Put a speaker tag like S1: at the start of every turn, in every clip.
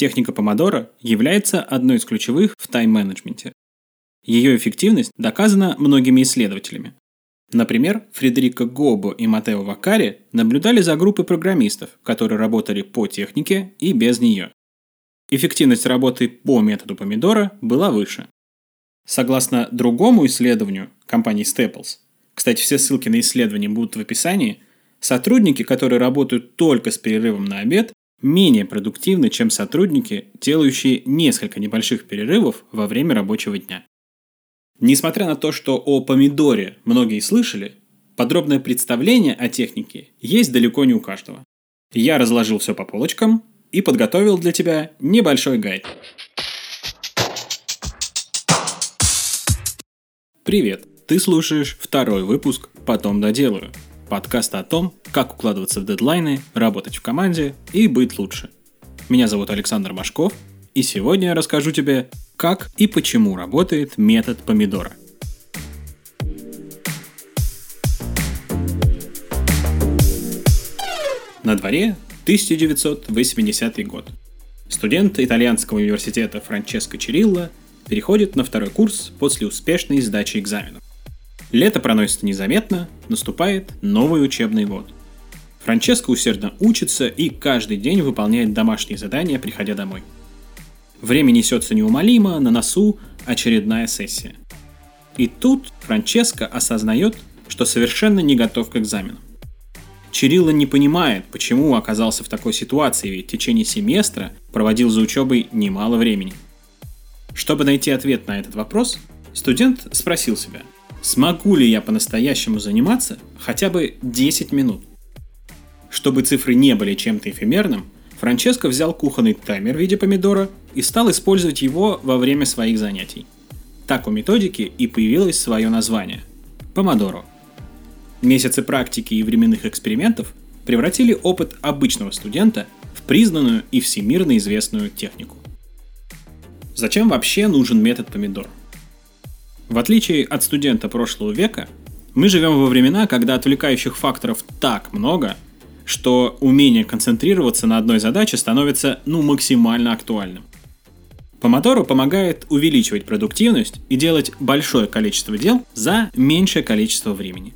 S1: Техника помодоро является одной из ключевых в тайм-менеджменте. Ее эффективность доказана многими исследователями. Например, Фредерико Гобо и Матео Вакари наблюдали за группой программистов, которые работали по технике и без нее. Эффективность работы по методу помидора была выше. Согласно другому исследованию компании Staples, кстати, все ссылки на исследования будут в описании, сотрудники, которые работают только с перерывом на обед, менее продуктивны, чем сотрудники, делающие несколько небольших перерывов во время рабочего дня. Несмотря на то, что о помидоре многие слышали, подробное представление о технике есть далеко не у каждого. Я разложил все по полочкам и подготовил для тебя небольшой гайд. Привет! Ты слушаешь второй выпуск «Потом доделаю» подкаста о том, как укладываться в дедлайны, работать в команде и быть лучше. Меня зовут Александр Машков, и сегодня я расскажу тебе, как и почему работает метод помидора. На дворе 1980 год. Студент итальянского университета Франческо Чирилла переходит на второй курс после успешной сдачи экзаменов. Лето проносится незаметно, наступает новый учебный год. Франческо усердно учится и каждый день выполняет домашние задания, приходя домой – Время несется неумолимо, на носу очередная сессия. И тут Франческо осознает, что совершенно не готов к экзамену. Чирилла не понимает, почему оказался в такой ситуации, ведь в течение семестра проводил за учебой немало времени. Чтобы найти ответ на этот вопрос, студент спросил себя, смогу ли я по-настоящему заниматься хотя бы 10 минут. Чтобы цифры не были чем-то эфемерным, Франческо взял кухонный таймер в виде помидора и стал использовать его во время своих занятий. Так у методики и появилось свое название – помодоро. Месяцы практики и временных экспериментов превратили опыт обычного студента в признанную и всемирно известную технику. Зачем вообще нужен метод помидор? В отличие от студента прошлого века, мы живем во времена, когда отвлекающих факторов так много – что умение концентрироваться на одной задаче становится ну максимально актуальным. Помодоро помогает увеличивать продуктивность и делать большое количество дел за меньшее количество времени.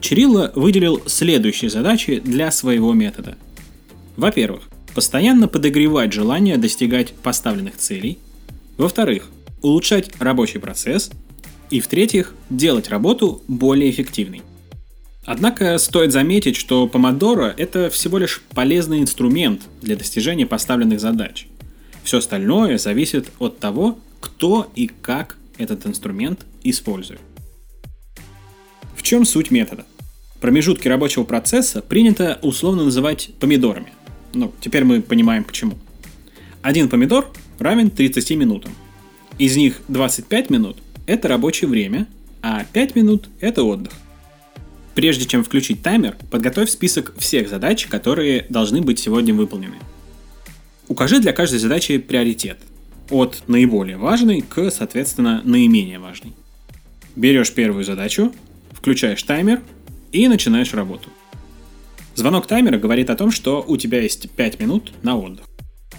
S1: Чирилла выделил следующие задачи для своего метода. Во-первых, постоянно подогревать желание достигать поставленных целей. Во-вторых, улучшать рабочий процесс. И в-третьих, делать работу более эффективной. Однако стоит заметить, что помодоро – это всего лишь полезный инструмент для достижения поставленных задач. Все остальное зависит от того, кто и как этот инструмент использует. В чем суть метода? Промежутки рабочего процесса принято условно называть помидорами. Ну, теперь мы понимаем почему. Один помидор равен 30 минутам. Из них 25 минут – это рабочее время, а 5 минут – это отдых. Прежде чем включить таймер, подготовь список всех задач, которые должны быть сегодня выполнены. Укажи для каждой задачи приоритет. От наиболее важной к, соответственно, наименее важной. Берешь первую задачу, включаешь таймер и начинаешь работу. Звонок таймера говорит о том, что у тебя есть 5 минут на отдых.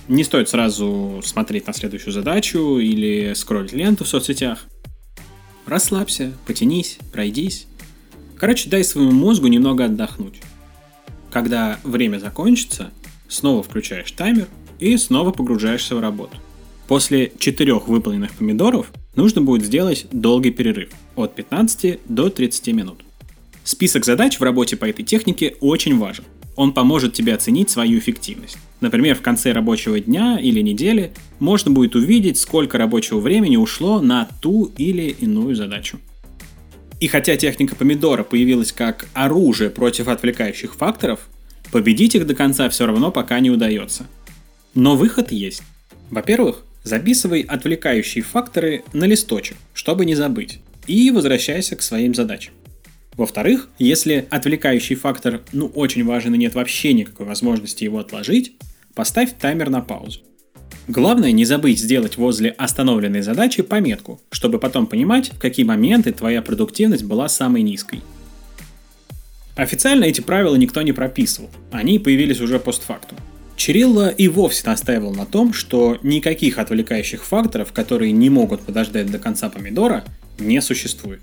S1: Не стоит сразу смотреть на следующую задачу или скроллить ленту в соцсетях. Расслабься, потянись, пройдись Короче, дай своему мозгу немного отдохнуть. Когда время закончится, снова включаешь таймер и снова погружаешься в работу. После четырех выполненных помидоров нужно будет сделать долгий перерыв от 15 до 30 минут. Список задач в работе по этой технике очень важен. Он поможет тебе оценить свою эффективность. Например, в конце рабочего дня или недели можно будет увидеть, сколько рабочего времени ушло на ту или иную задачу. И хотя техника помидора появилась как оружие против отвлекающих факторов, победить их до конца все равно пока не удается. Но выход есть. Во-первых, записывай отвлекающие факторы на листочек, чтобы не забыть, и возвращайся к своим задачам. Во-вторых, если отвлекающий фактор ну очень важен и нет вообще никакой возможности его отложить, поставь таймер на паузу. Главное не забыть сделать возле остановленной задачи пометку, чтобы потом понимать, в какие моменты твоя продуктивность была самой низкой. Официально эти правила никто не прописывал, они появились уже постфактум. Чирилла и вовсе настаивал на том, что никаких отвлекающих факторов, которые не могут подождать до конца помидора, не существует.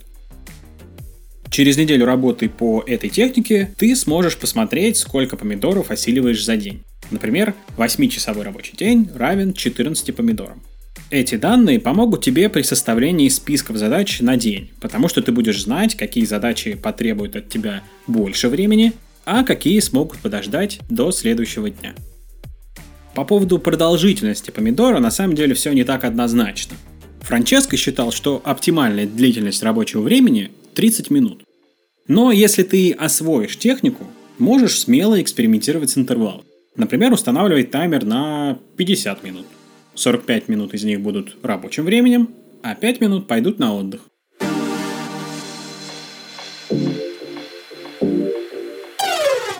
S1: Через неделю работы по этой технике ты сможешь посмотреть, сколько помидоров осиливаешь за день. Например, 8-часовой рабочий день равен 14 помидорам. Эти данные помогут тебе при составлении списков задач на день, потому что ты будешь знать, какие задачи потребуют от тебя больше времени, а какие смогут подождать до следующего дня. По поводу продолжительности помидора на самом деле все не так однозначно. Франческо считал, что оптимальная длительность рабочего времени 30 минут. Но если ты освоишь технику, можешь смело экспериментировать с интервалом. Например, устанавливать таймер на 50 минут. 45 минут из них будут рабочим временем, а 5 минут пойдут на отдых.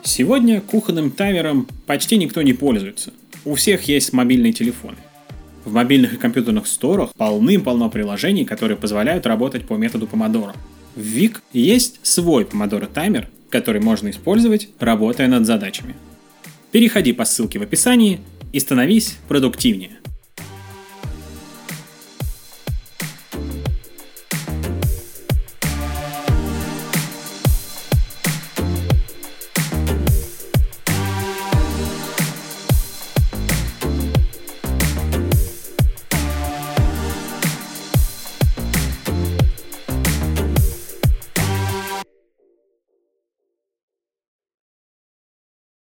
S1: Сегодня кухонным таймером почти никто не пользуется. У всех есть мобильные телефоны. В мобильных и компьютерных сторах полным-полно приложений, которые позволяют работать по методу помодоро. В Вик есть свой помодоро таймер, который можно использовать, работая над задачами. Переходи по ссылке в описании и становись продуктивнее.